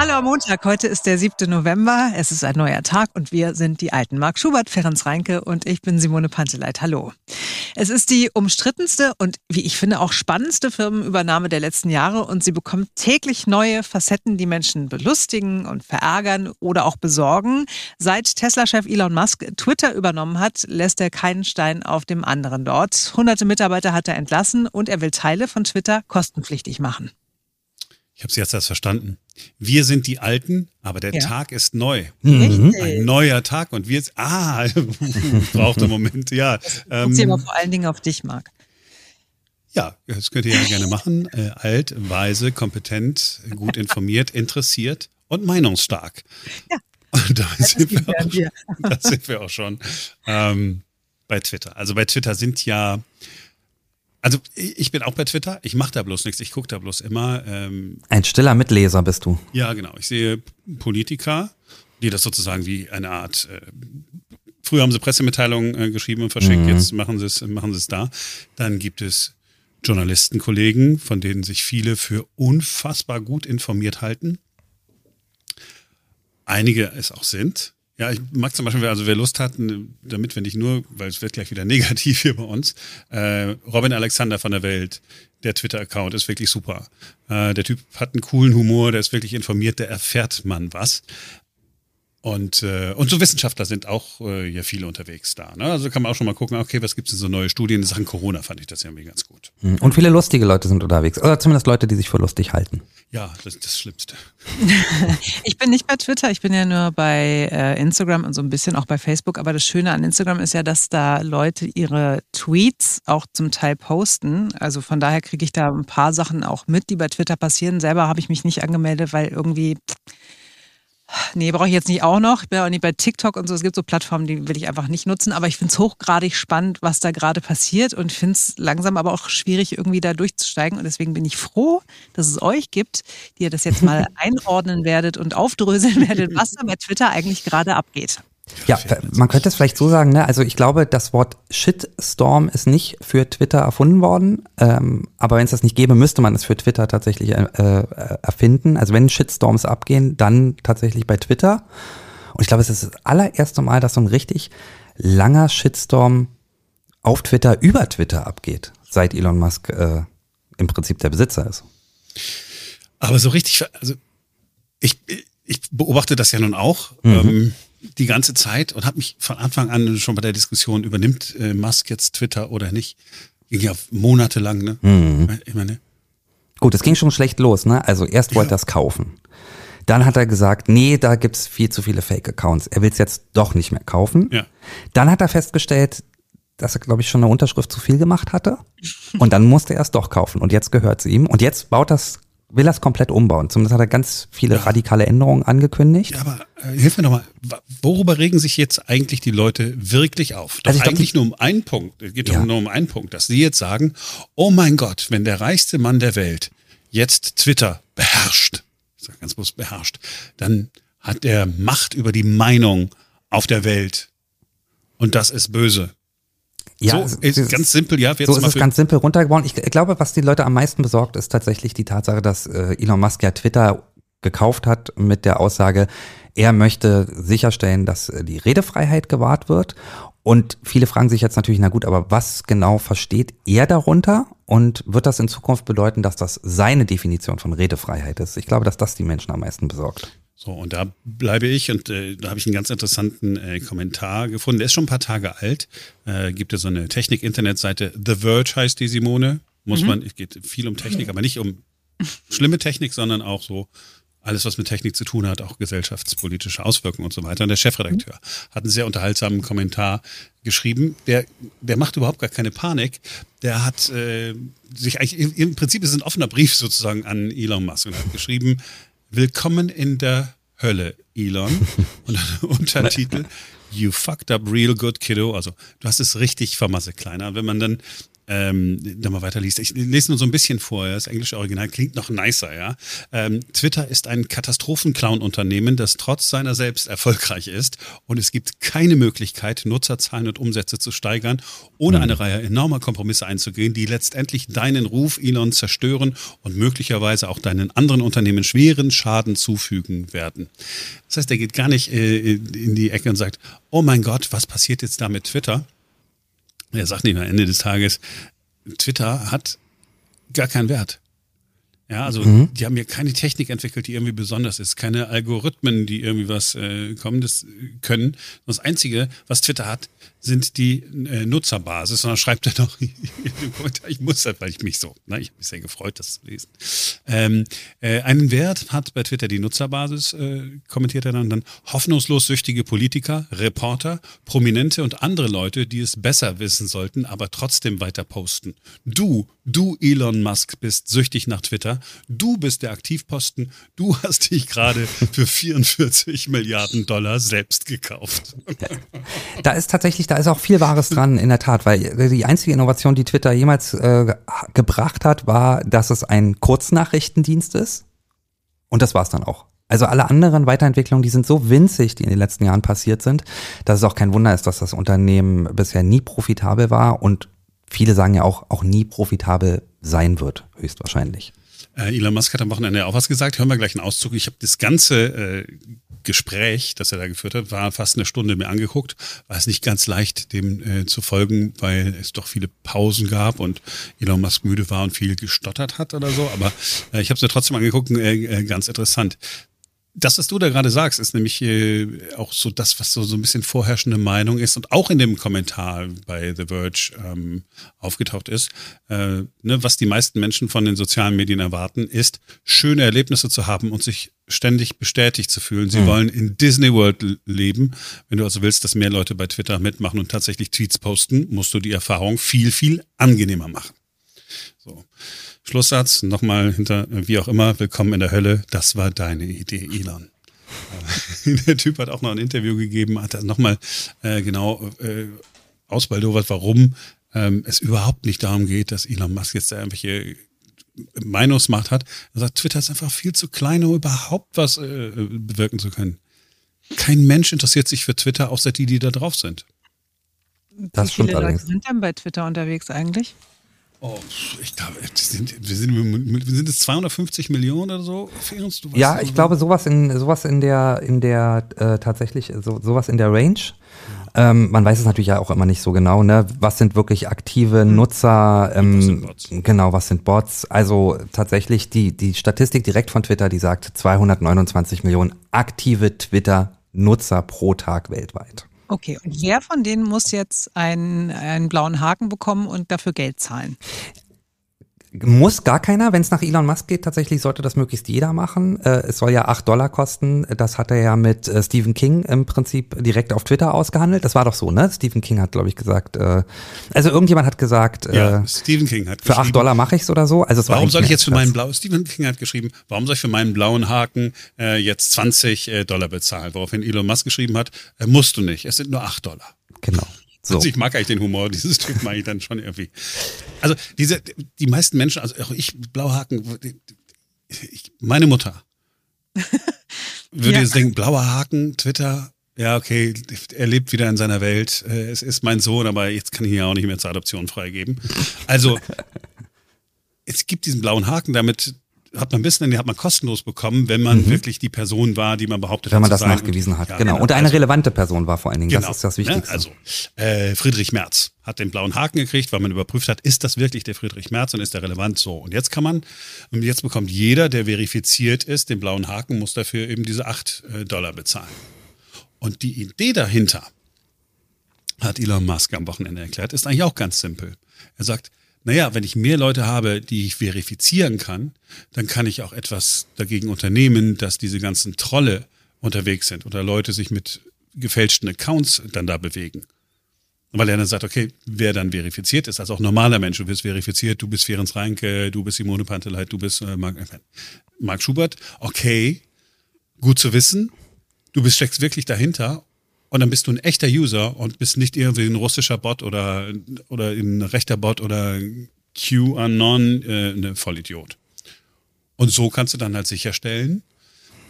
Hallo am Montag, heute ist der 7. November, es ist ein neuer Tag und wir sind die alten Marc Schubert, Ferenc Reinke und ich bin Simone Panteleit. Hallo. Es ist die umstrittenste und wie ich finde auch spannendste Firmenübernahme der letzten Jahre und sie bekommt täglich neue Facetten, die Menschen belustigen und verärgern oder auch besorgen. Seit Tesla-Chef Elon Musk Twitter übernommen hat, lässt er keinen Stein auf dem anderen dort. Hunderte Mitarbeiter hat er entlassen und er will Teile von Twitter kostenpflichtig machen. Ich habe es jetzt erst verstanden. Wir sind die Alten, aber der ja. Tag ist neu. Mhm. Ein neuer Tag und wir, ah, braucht einen Moment, ja. Ähm, sie aber vor allen Dingen auf dich, Marc. Ja, das könnt ihr ja gerne machen. Äh, alt, weise, kompetent, gut informiert, interessiert und meinungsstark. Ja. Und da sind, wir auch, da sind wir auch schon ähm, bei Twitter. Also bei Twitter sind ja also ich bin auch bei Twitter. Ich mache da bloß nichts. Ich gucke da bloß immer. Ähm, Ein stiller Mitleser bist du. Ja, genau. Ich sehe Politiker, die das sozusagen wie eine Art. Äh, früher haben sie Pressemitteilungen äh, geschrieben und verschickt. Mhm. Jetzt machen sie es, machen sie es da. Dann gibt es Journalistenkollegen, von denen sich viele für unfassbar gut informiert halten. Einige es auch sind. Ja, ich mag zum Beispiel, also wer Lust hat, damit wir nicht nur, weil es wird gleich wieder negativ hier bei uns, äh, Robin Alexander von der Welt, der Twitter-Account ist wirklich super. Äh, der Typ hat einen coolen Humor, der ist wirklich informiert, der erfährt man was. Und, äh, und so Wissenschaftler sind auch äh, ja viele unterwegs da. Ne? Also kann man auch schon mal gucken, okay, was gibt es denn so neue Studien in Sachen Corona, fand ich das ja irgendwie ganz gut. Hm. Und viele lustige Leute sind unterwegs. Oder zumindest Leute, die sich für lustig halten. Ja, das ist das Schlimmste. ich bin nicht bei Twitter, ich bin ja nur bei äh, Instagram und so ein bisschen auch bei Facebook. Aber das Schöne an Instagram ist ja, dass da Leute ihre Tweets auch zum Teil posten. Also von daher kriege ich da ein paar Sachen auch mit, die bei Twitter passieren. Selber habe ich mich nicht angemeldet, weil irgendwie Nee, brauche ich jetzt nicht auch noch. Ich bin auch nicht bei TikTok und so. Es gibt so Plattformen, die will ich einfach nicht nutzen. Aber ich finde es hochgradig spannend, was da gerade passiert und finde es langsam aber auch schwierig, irgendwie da durchzusteigen. Und deswegen bin ich froh, dass es euch gibt, die ihr das jetzt mal einordnen werdet und aufdröseln werdet, was da bei Twitter eigentlich gerade abgeht. Ja, man könnte es vielleicht so sagen, ne? Also ich glaube, das Wort Shitstorm ist nicht für Twitter erfunden worden. Ähm, aber wenn es das nicht gäbe, müsste man es für Twitter tatsächlich äh, äh, erfinden. Also wenn Shitstorms abgehen, dann tatsächlich bei Twitter. Und ich glaube, es ist das allererste Mal, dass so ein richtig langer Shitstorm auf Twitter über Twitter abgeht, seit Elon Musk äh, im Prinzip der Besitzer ist. Aber so richtig, also ich, ich beobachte das ja nun auch. Mhm. Ähm, die ganze Zeit und habe mich von Anfang an schon bei der Diskussion, übernimmt äh, Musk jetzt Twitter oder nicht, ging ja monatelang, ne? Mhm. Ich meine, Gut, es ging schon schlecht los, ne? Also erst wollte ja. er es kaufen. Dann hat er gesagt, nee, da gibt's viel zu viele Fake-Accounts. Er will es jetzt doch nicht mehr kaufen. Ja. Dann hat er festgestellt, dass er, glaube ich, schon eine Unterschrift zu viel gemacht hatte. Und dann musste er es doch kaufen. Und jetzt gehört es ihm. Und jetzt baut das will das komplett umbauen. Zumindest hat er ganz viele radikale Änderungen angekündigt. Ja, aber äh, hilf mir nochmal, worüber regen sich jetzt eigentlich die Leute wirklich auf? Doch also eigentlich glaub, nur um einen Punkt. Es geht ja. nur um einen Punkt, dass sie jetzt sagen, oh mein Gott, wenn der reichste Mann der Welt jetzt Twitter beherrscht, ich sage ganz bewusst beherrscht, dann hat er Macht über die Meinung auf der Welt. Und das ist böse. Ja, so, ist ganz simpel, ja. So ist es ganz simpel runtergebrochen. Ich glaube, was die Leute am meisten besorgt, ist tatsächlich die Tatsache, dass äh, Elon Musk ja Twitter gekauft hat mit der Aussage, er möchte sicherstellen, dass äh, die Redefreiheit gewahrt wird. Und viele fragen sich jetzt natürlich, na gut, aber was genau versteht er darunter? Und wird das in Zukunft bedeuten, dass das seine Definition von Redefreiheit ist? Ich glaube, dass das die Menschen am meisten besorgt. So, und da bleibe ich und äh, da habe ich einen ganz interessanten äh, Kommentar gefunden. Der ist schon ein paar Tage alt. Äh, gibt es so eine Technik-Internetseite. The Verge heißt die Simone. Muss mhm. man, es geht viel um Technik, aber nicht um schlimme Technik, sondern auch so alles, was mit Technik zu tun hat, auch gesellschaftspolitische Auswirkungen und so weiter. Und der Chefredakteur mhm. hat einen sehr unterhaltsamen Kommentar geschrieben. Der, der macht überhaupt gar keine Panik. Der hat äh, sich eigentlich, im Prinzip ist es ein offener Brief sozusagen an Elon Musk und hat geschrieben, Willkommen in der Hölle, Elon. Und Untertitel You fucked up real good, kiddo. Also, du hast es richtig vermasselt, Kleiner. Wenn man dann ähm, da mal weiterliest. Ich lese nur so ein bisschen vor, das englische Original klingt noch nicer, ja. Ähm, Twitter ist ein Katastrophenclown-Unternehmen, das trotz seiner selbst erfolgreich ist und es gibt keine Möglichkeit, Nutzerzahlen und Umsätze zu steigern, ohne mhm. eine Reihe enormer Kompromisse einzugehen, die letztendlich deinen Ruf, Elon, zerstören und möglicherweise auch deinen anderen Unternehmen schweren Schaden zufügen werden. Das heißt, er geht gar nicht äh, in die Ecke und sagt, oh mein Gott, was passiert jetzt da mit Twitter? Er sagt nicht am Ende des Tages, Twitter hat gar keinen Wert. Ja, also mhm. die haben ja keine Technik entwickelt, die irgendwie besonders ist, keine Algorithmen, die irgendwie was äh, kommendes können. Das Einzige, was Twitter hat, sind die äh, Nutzerbasis. Und dann schreibt er noch ich muss das, weil ich mich so, ne, ich habe mich sehr gefreut, das zu lesen. Ähm, äh, einen Wert hat bei Twitter die Nutzerbasis, äh, kommentiert er dann, dann hoffnungslos süchtige Politiker, Reporter, Prominente und andere Leute, die es besser wissen sollten, aber trotzdem weiter posten. Du, du Elon Musk bist süchtig nach Twitter, du bist der Aktivposten, du hast dich gerade für 44 Milliarden Dollar selbst gekauft. Da ist tatsächlich da ist auch viel Wahres dran, in der Tat, weil die einzige Innovation, die Twitter jemals äh, gebracht hat, war, dass es ein Kurznachrichtendienst ist. Und das war es dann auch. Also alle anderen Weiterentwicklungen, die sind so winzig, die in den letzten Jahren passiert sind, dass es auch kein Wunder ist, dass das Unternehmen bisher nie profitabel war und viele sagen ja auch, auch nie profitabel sein wird, höchstwahrscheinlich. Äh, Elon Musk hat am Wochenende auch was gesagt. Hören wir gleich einen Auszug. Ich habe das ganze äh, Gespräch, das er da geführt hat, war fast eine Stunde mir angeguckt. War es nicht ganz leicht, dem äh, zu folgen, weil es doch viele Pausen gab und Elon Musk müde war und viel gestottert hat oder so. Aber äh, ich habe es mir trotzdem angeguckt, äh, äh, ganz interessant das, was du da gerade sagst, ist nämlich äh, auch so das, was so, so ein bisschen vorherrschende Meinung ist und auch in dem Kommentar bei The Verge ähm, aufgetaucht ist. Äh, ne, was die meisten Menschen von den sozialen Medien erwarten, ist, schöne Erlebnisse zu haben und sich ständig bestätigt zu fühlen. Sie mhm. wollen in Disney World leben. Wenn du also willst, dass mehr Leute bei Twitter mitmachen und tatsächlich Tweets posten, musst du die Erfahrung viel, viel angenehmer machen. So. Schlusssatz, nochmal hinter, wie auch immer, willkommen in der Hölle. Das war deine Idee, Elon. der Typ hat auch noch ein Interview gegeben, hat nochmal äh, genau äh, ausbaldowert, warum ähm, es überhaupt nicht darum geht, dass Elon Musk jetzt da irgendwelche Meinungsmacht hat. Er sagt, Twitter ist einfach viel zu klein, um überhaupt was äh, bewirken zu können. Kein Mensch interessiert sich für Twitter, außer die, die da drauf sind. Das Wie viele Leute sind denn bei Twitter unterwegs eigentlich? Oh, ich glaube, wir sind, wir sind, wir sind es 250 Millionen oder so? Uns, ja, ich glaube, sowas in, sowas in der, in der, äh, tatsächlich, so, sowas in der Range. Ja. Ähm, man weiß es natürlich ja auch immer nicht so genau, ne? Was sind wirklich aktive hm. Nutzer? Ähm, was sind Bots? Genau, was sind Bots? Also tatsächlich die, die Statistik direkt von Twitter, die sagt 229 Millionen aktive Twitter-Nutzer pro Tag weltweit. Okay, und wer von denen muss jetzt einen, einen blauen Haken bekommen und dafür Geld zahlen? Muss gar keiner, wenn es nach Elon Musk geht, tatsächlich sollte das möglichst jeder machen. Äh, es soll ja acht Dollar kosten. Das hat er ja mit äh, Stephen King im Prinzip direkt auf Twitter ausgehandelt. Das war doch so, ne? Stephen King hat, glaube ich, gesagt, äh, also irgendjemand hat gesagt, ja, äh, Stephen King hat für acht Dollar mache ich's oder so. Also warum soll ich jetzt für meinen blauen, Stephen King hat geschrieben, warum soll ich für meinen blauen Haken äh, jetzt 20 äh, Dollar bezahlen? Woraufhin Elon Musk geschrieben hat, musst du nicht, es sind nur acht Dollar. Genau. So. Also ich mag eigentlich den Humor dieses Typ mag ich dann schon irgendwie. Also diese, die meisten Menschen, also auch ich, Blauhaken, ich, meine Mutter würde ja. jetzt denken, blauer Haken, Twitter, ja, okay, er lebt wieder in seiner Welt. Äh, es ist mein Sohn, aber jetzt kann ich ihn ja auch nicht mehr zur Adoption freigeben. Also, es gibt diesen blauen Haken, damit hat man Wissen, den hat man kostenlos bekommen, wenn man mhm. wirklich die Person war, die man behauptet hat. Wenn man das nachgewiesen hat, ja, genau. Und eine also, relevante Person war vor allen Dingen. Genau, das ist das? Wichtigste. Ne? Also äh, Friedrich Merz hat den blauen Haken gekriegt, weil man überprüft hat, ist das wirklich der Friedrich Merz und ist der relevant so. Und jetzt kann man, und jetzt bekommt jeder, der verifiziert ist, den blauen Haken, muss dafür eben diese 8 äh, Dollar bezahlen. Und die Idee dahinter, hat Elon Musk am Wochenende erklärt, ist eigentlich auch ganz simpel. Er sagt, naja, wenn ich mehr Leute habe, die ich verifizieren kann, dann kann ich auch etwas dagegen unternehmen, dass diese ganzen Trolle unterwegs sind oder Leute sich mit gefälschten Accounts dann da bewegen. Weil er dann sagt, okay, wer dann verifiziert ist, also auch normaler Mensch, du bist verifiziert, du bist Ferenc Reinke, du bist Simone Panteleit, du bist äh, Mark, äh, Mark Schubert, okay, gut zu wissen, du bist steckst wirklich dahinter Und dann bist du ein echter User und bist nicht irgendwie ein russischer Bot oder, oder ein rechter Bot oder QAnon, äh, eine Vollidiot. Und so kannst du dann halt sicherstellen,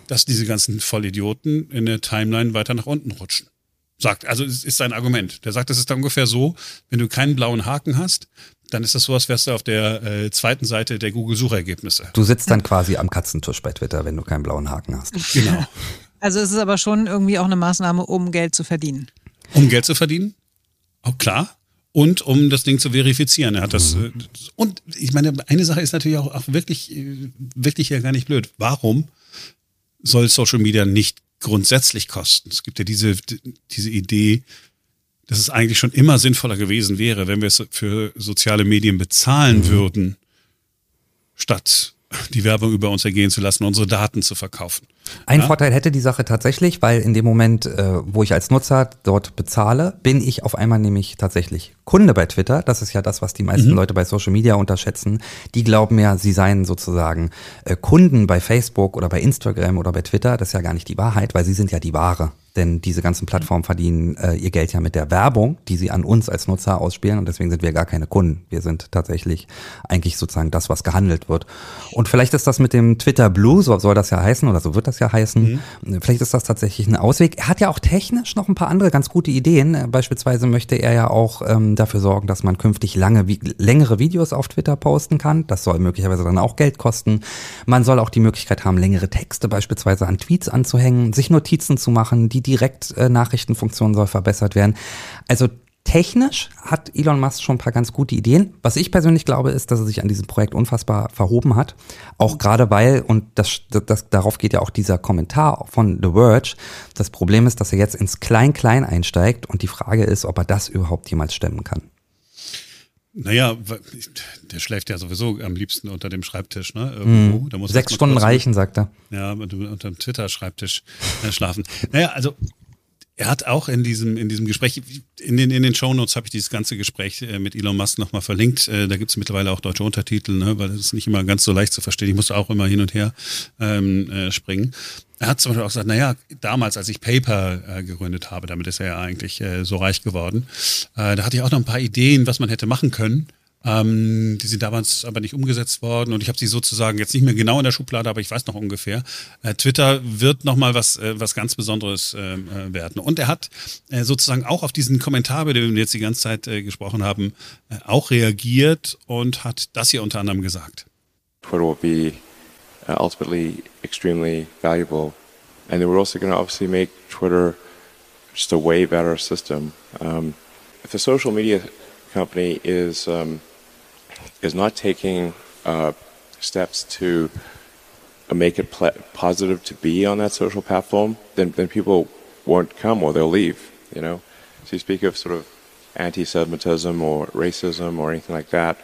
dass diese ganzen Vollidioten in der Timeline weiter nach unten rutschen. Sagt, also es ist sein Argument. Der sagt, das ist dann ungefähr so, wenn du keinen blauen Haken hast, dann ist das so, als wärst du auf der äh, zweiten Seite der Google-Suchergebnisse. Du sitzt dann quasi am Katzentisch bei Twitter, wenn du keinen blauen Haken hast. Genau. Also es ist aber schon irgendwie auch eine Maßnahme, um Geld zu verdienen. Um Geld zu verdienen? Auch klar. Und um das Ding zu verifizieren. Er hat das. Mhm. Und ich meine, eine Sache ist natürlich auch, auch wirklich, äh, wirklich ja gar nicht blöd. Warum soll Social Media nicht grundsätzlich kosten? Es gibt ja diese, diese Idee, dass es eigentlich schon immer sinnvoller gewesen wäre, wenn wir es für soziale Medien bezahlen mhm. würden, statt die Werbung über uns ergehen zu lassen, unsere Daten zu verkaufen. Ein ja? Vorteil hätte die Sache tatsächlich, weil in dem Moment, äh, wo ich als Nutzer dort bezahle, bin ich auf einmal nämlich tatsächlich Kunde bei Twitter. Das ist ja das, was die meisten mhm. Leute bei Social Media unterschätzen. Die glauben ja, sie seien sozusagen äh, Kunden bei Facebook oder bei Instagram oder bei Twitter. Das ist ja gar nicht die Wahrheit, weil sie sind ja die Ware denn diese ganzen Plattformen verdienen äh, ihr Geld ja mit der Werbung, die sie an uns als Nutzer ausspielen und deswegen sind wir gar keine Kunden. Wir sind tatsächlich eigentlich sozusagen das, was gehandelt wird. Und vielleicht ist das mit dem Twitter Blue, so soll das ja heißen oder so wird das ja heißen, mhm. vielleicht ist das tatsächlich ein Ausweg. Er hat ja auch technisch noch ein paar andere ganz gute Ideen. Beispielsweise möchte er ja auch ähm, dafür sorgen, dass man künftig lange, wie, längere Videos auf Twitter posten kann. Das soll möglicherweise dann auch Geld kosten. Man soll auch die Möglichkeit haben, längere Texte beispielsweise an Tweets anzuhängen, sich Notizen zu machen, die Direkt-Nachrichtenfunktion soll verbessert werden. Also technisch hat Elon Musk schon ein paar ganz gute Ideen. Was ich persönlich glaube, ist, dass er sich an diesem Projekt unfassbar verhoben hat. Auch gerade weil, und das, das, darauf geht ja auch dieser Kommentar von The Verge, das Problem ist, dass er jetzt ins Klein-Klein einsteigt und die Frage ist, ob er das überhaupt jemals stemmen kann. Naja, der schläft ja sowieso am liebsten unter dem Schreibtisch, ne? Irgendwo. Da muss Sechs Stunden reichen, sagt er. Ja, unter dem Twitter-Schreibtisch äh, schlafen. naja, also er hat auch in diesem, in diesem Gespräch, in den, in den Shownotes habe ich dieses ganze Gespräch äh, mit Elon Musk nochmal verlinkt. Äh, da gibt es mittlerweile auch deutsche Untertitel, ne, weil das ist nicht immer ganz so leicht zu verstehen. Ich musste auch immer hin und her ähm, äh, springen. Er hat zum Beispiel auch gesagt, naja, damals, als ich Paper äh, gegründet habe, damit ist er ja eigentlich äh, so reich geworden, äh, da hatte ich auch noch ein paar Ideen, was man hätte machen können. Ähm, die sind damals aber nicht umgesetzt worden und ich habe sie sozusagen jetzt nicht mehr genau in der Schublade, aber ich weiß noch ungefähr. Äh, Twitter wird nochmal was, äh, was ganz Besonderes äh, äh, werden. Und er hat äh, sozusagen auch auf diesen Kommentar, über den wir jetzt die ganze Zeit äh, gesprochen haben, auch reagiert und hat das hier unter anderem gesagt. Twitter will be uh, ultimately extremely valuable. And they were also going to obviously make Twitter just a way better system. Um, if a social media company is um, is not taking uh, steps to make it positive to be on that social platform, then, then people won't come or they'll leave. You know, so you speak of sort of anti-Semitism or racism or anything like that.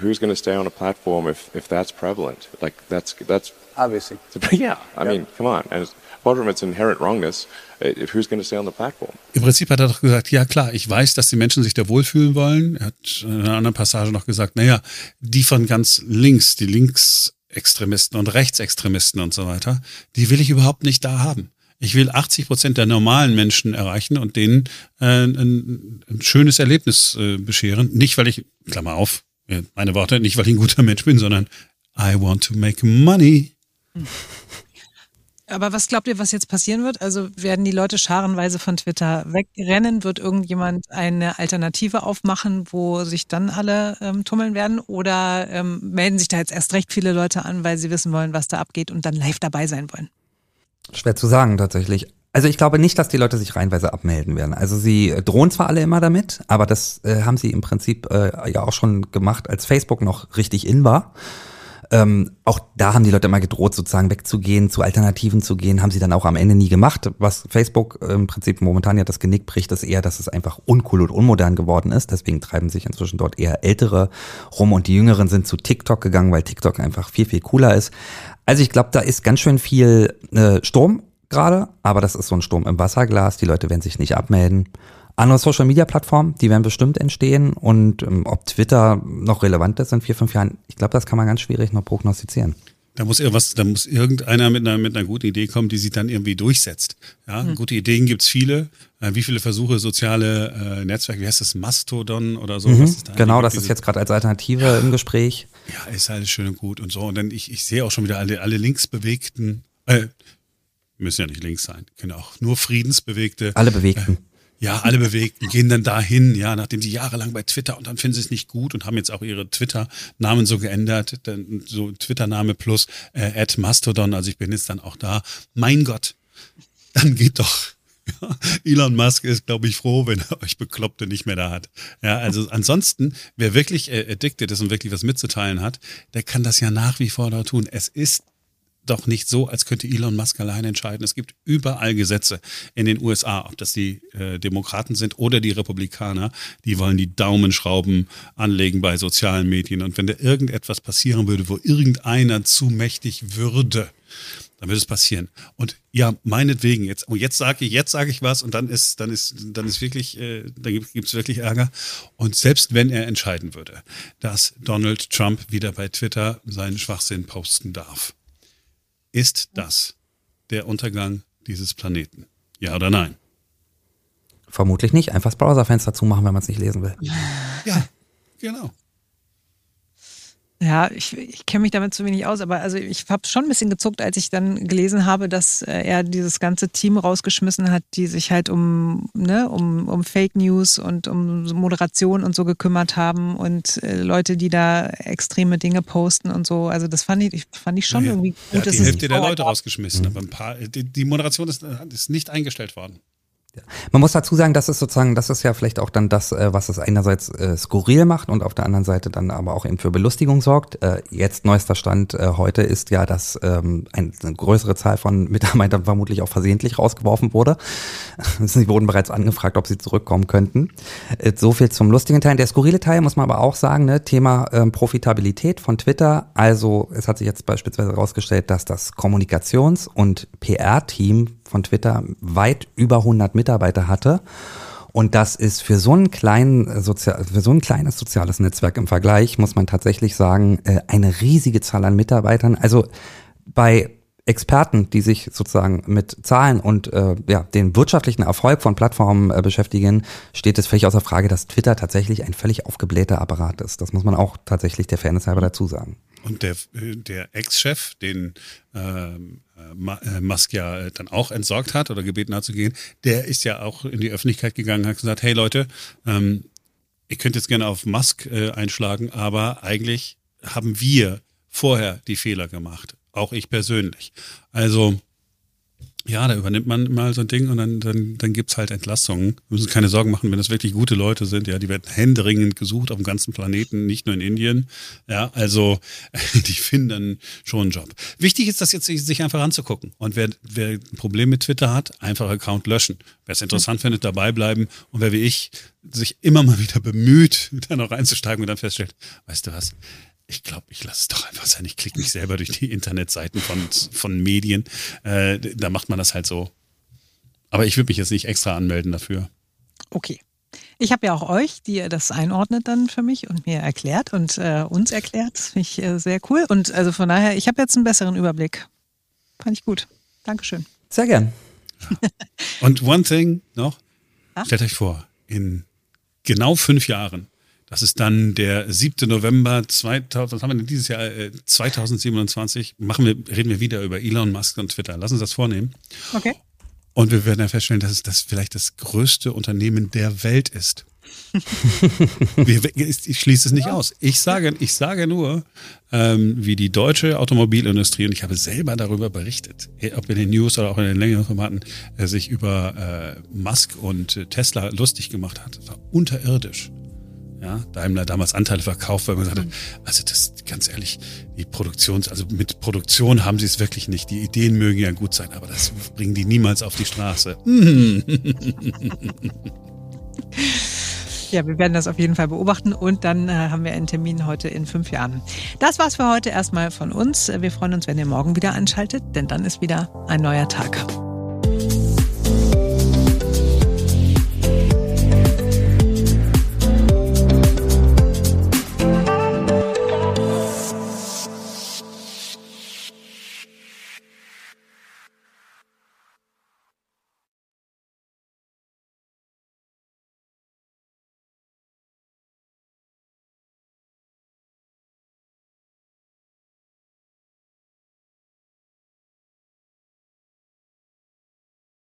Who's going to stay on a platform if, if that's prevalent? Like that's that's obviously. Yeah, I mean, come on. And apart from its inherent wrongness, uh, who's going to stay on the platform? Im Prinzip hat er doch gesagt, ja klar, ich weiß, dass die Menschen sich da wohlfühlen wollen. Er hat in einer anderen Passage noch gesagt, naja, die von ganz links, die Linksextremisten und Rechtsextremisten und so weiter, die will ich überhaupt nicht da haben. Ich will 80 Prozent der normalen Menschen erreichen und denen äh, ein, ein, schönes Erlebnis äh, bescheren. Nicht, weil ich, Klammer auf, meine Worte, nicht, weil ich ein guter Mensch bin, sondern I want to make money. Aber was glaubt ihr, was jetzt passieren wird? Also werden die Leute scharenweise von Twitter wegrennen? Wird irgendjemand eine Alternative aufmachen, wo sich dann alle ähm, tummeln werden? Oder ähm, melden sich da jetzt erst recht viele Leute an, weil sie wissen wollen, was da abgeht und dann live dabei sein wollen? Schwer zu sagen tatsächlich. Also ich glaube nicht, dass die Leute sich reinweise abmelden werden. Also sie äh, drohen zwar alle immer damit, aber das äh, haben sie im Prinzip äh, ja auch schon gemacht, als Facebook noch richtig in war. Ähm, auch da haben die Leute immer gedroht, sozusagen wegzugehen, zu Alternativen zu gehen, haben sie dann auch am Ende nie gemacht. Was Facebook im Prinzip momentan ja das Genick bricht, ist eher, dass es einfach uncool und unmodern geworden ist. Deswegen treiben sich inzwischen dort eher Ältere rum und die Jüngeren sind zu TikTok gegangen, weil TikTok einfach viel, viel cooler ist. Also ich glaube, da ist ganz schön viel äh, Sturm gerade, aber das ist so ein Sturm im Wasserglas. Die Leute werden sich nicht abmelden. Andere Social Media Plattformen, die werden bestimmt entstehen und ähm, ob Twitter noch relevant ist in vier, fünf Jahren, ich glaube, das kann man ganz schwierig noch prognostizieren. Da muss irgendwas, da muss irgendeiner mit einer, mit einer guten Idee kommen, die sich dann irgendwie durchsetzt. Ja, hm. gute Ideen gibt's viele. Äh, wie viele Versuche soziale äh, Netzwerke, wie heißt das, Mastodon oder so? Mhm, da genau, das ist jetzt gerade als Alternative ja, im Gespräch. Ja, ist alles schön und gut und so. Und dann ich, ich sehe auch schon wieder alle, alle linksbewegten, äh, müssen ja nicht links sein, können auch nur friedensbewegte. Alle bewegten. Äh, ja, alle Bewegten gehen dann dahin, ja, nachdem sie jahrelang bei Twitter und dann finden sie es nicht gut und haben jetzt auch ihre Twitter-Namen so geändert, dann so Twitter-Name plus äh, at Mastodon, also ich bin jetzt dann auch da. Mein Gott, dann geht doch. Ja, Elon Musk ist, glaube ich, froh, wenn er euch Bekloppte nicht mehr da hat. Ja, also ansonsten, wer wirklich äh, addicted ist und wirklich was mitzuteilen hat, der kann das ja nach wie vor da tun. Es ist doch nicht so, als könnte Elon Musk allein entscheiden. Es gibt überall Gesetze in den USA, ob das die äh, Demokraten sind oder die Republikaner, die wollen die Daumenschrauben anlegen bei sozialen Medien. Und wenn da irgendetwas passieren würde, wo irgendeiner zu mächtig würde, dann würde es passieren. Und ja, meinetwegen jetzt. Und jetzt sage ich, jetzt sage ich was und dann ist, dann ist, dann ist wirklich, äh, dann gibt es wirklich Ärger. Und selbst wenn er entscheiden würde, dass Donald Trump wieder bei Twitter seinen Schwachsinn posten darf, ist das der Untergang dieses Planeten? Ja oder nein? Vermutlich nicht. Einfach das Browserfenster zumachen, wenn man es nicht lesen will. Ja, genau. Ja, ich, ich kenne mich damit zu wenig aus, aber also ich habe schon ein bisschen gezuckt, als ich dann gelesen habe, dass äh, er dieses ganze Team rausgeschmissen hat, die sich halt um, ne, um, um Fake News und um Moderation und so gekümmert haben und äh, Leute, die da extreme Dinge posten und so. Also das fand ich, fand ich schon ja, irgendwie gut. Hat die Hälfte der Leute rausgeschmissen, mhm. aber ein paar, die, die Moderation ist, ist nicht eingestellt worden. Man muss dazu sagen, das ist sozusagen, das ist ja vielleicht auch dann das, äh, was es einerseits äh, skurril macht und auf der anderen Seite dann aber auch eben für Belustigung sorgt. Äh, jetzt neuester Stand äh, heute ist ja, dass ähm, eine größere Zahl von Mitarbeitern vermutlich auch versehentlich rausgeworfen wurde. sie wurden bereits angefragt, ob sie zurückkommen könnten. Äh, so viel zum lustigen Teil. Der skurrile Teil muss man aber auch sagen, ne, Thema ähm, Profitabilität von Twitter. Also es hat sich jetzt beispielsweise herausgestellt, dass das Kommunikations- und PR-Team von Twitter weit über 100 Mitarbeiter hatte. Und das ist für so, einen kleinen äh, Sozial für so ein kleines soziales Netzwerk im Vergleich, muss man tatsächlich sagen, äh, eine riesige Zahl an Mitarbeitern. Also bei Experten, die sich sozusagen mit Zahlen und äh, ja, den wirtschaftlichen Erfolg von Plattformen äh, beschäftigen, steht es völlig außer Frage, dass Twitter tatsächlich ein völlig aufgeblähter Apparat ist. Das muss man auch tatsächlich der Fairness halber dazu sagen. Und der, der Ex-Chef, den ähm, äh, Musk ja dann auch entsorgt hat oder gebeten hat zu gehen, der ist ja auch in die Öffentlichkeit gegangen, hat gesagt, hey Leute, ähm, ihr könnt jetzt gerne auf Musk äh, einschlagen, aber eigentlich haben wir vorher die Fehler gemacht. Auch ich persönlich. Also ja, da übernimmt man mal so ein Ding und dann, dann, dann gibt's halt Entlassungen. Wir müssen keine Sorgen machen, wenn das wirklich gute Leute sind. Ja, die werden händeringend gesucht auf dem ganzen Planeten, nicht nur in Indien. Ja, also die finden dann schon einen Job. Wichtig ist das jetzt, sich einfach anzugucken. Und wer, wer ein Problem mit Twitter hat, einfach Account löschen. Wer es interessant mhm. findet, dabei bleiben. Und wer wie ich sich immer mal wieder bemüht, da noch einzusteigen und dann feststellt, weißt du was, ich glaube, ich lasse es doch einfach sein. Ich klicke mich selber durch die Internetseiten von, von Medien. Äh, da macht man das halt so. Aber ich würde mich jetzt nicht extra anmelden dafür. Okay. Ich habe ja auch euch, die ihr das einordnet dann für mich und mir erklärt und äh, uns erklärt. Das finde ich äh, sehr cool. Und also von daher, ich habe jetzt einen besseren Überblick. Fand ich gut. Dankeschön. Sehr gern. Ja. Und one thing noch. Ja? Stellt euch vor, in genau fünf Jahren das ist dann der 7. November 2000, was haben wir denn dieses Jahr? Äh, 2027 machen wir, reden wir wieder über Elon Musk und Twitter. Lass uns das vornehmen. Okay. Und wir werden dann feststellen, dass es das vielleicht das größte Unternehmen der Welt ist. ich schließe es nicht aus. Ich sage, ich sage nur, ähm, wie die deutsche Automobilindustrie, und ich habe selber darüber berichtet, ob in den News oder auch in den längeren Formaten, äh, sich über äh, Musk und Tesla lustig gemacht hat. Das war unterirdisch. Ja, Daimler damals Anteile verkauft, weil man sagte, also das, ganz ehrlich, die Produktion, also mit Produktion haben sie es wirklich nicht. Die Ideen mögen ja gut sein, aber das bringen die niemals auf die Straße. Ja, wir werden das auf jeden Fall beobachten und dann äh, haben wir einen Termin heute in fünf Jahren. Das war's für heute erstmal von uns. Wir freuen uns, wenn ihr morgen wieder anschaltet, denn dann ist wieder ein neuer Tag.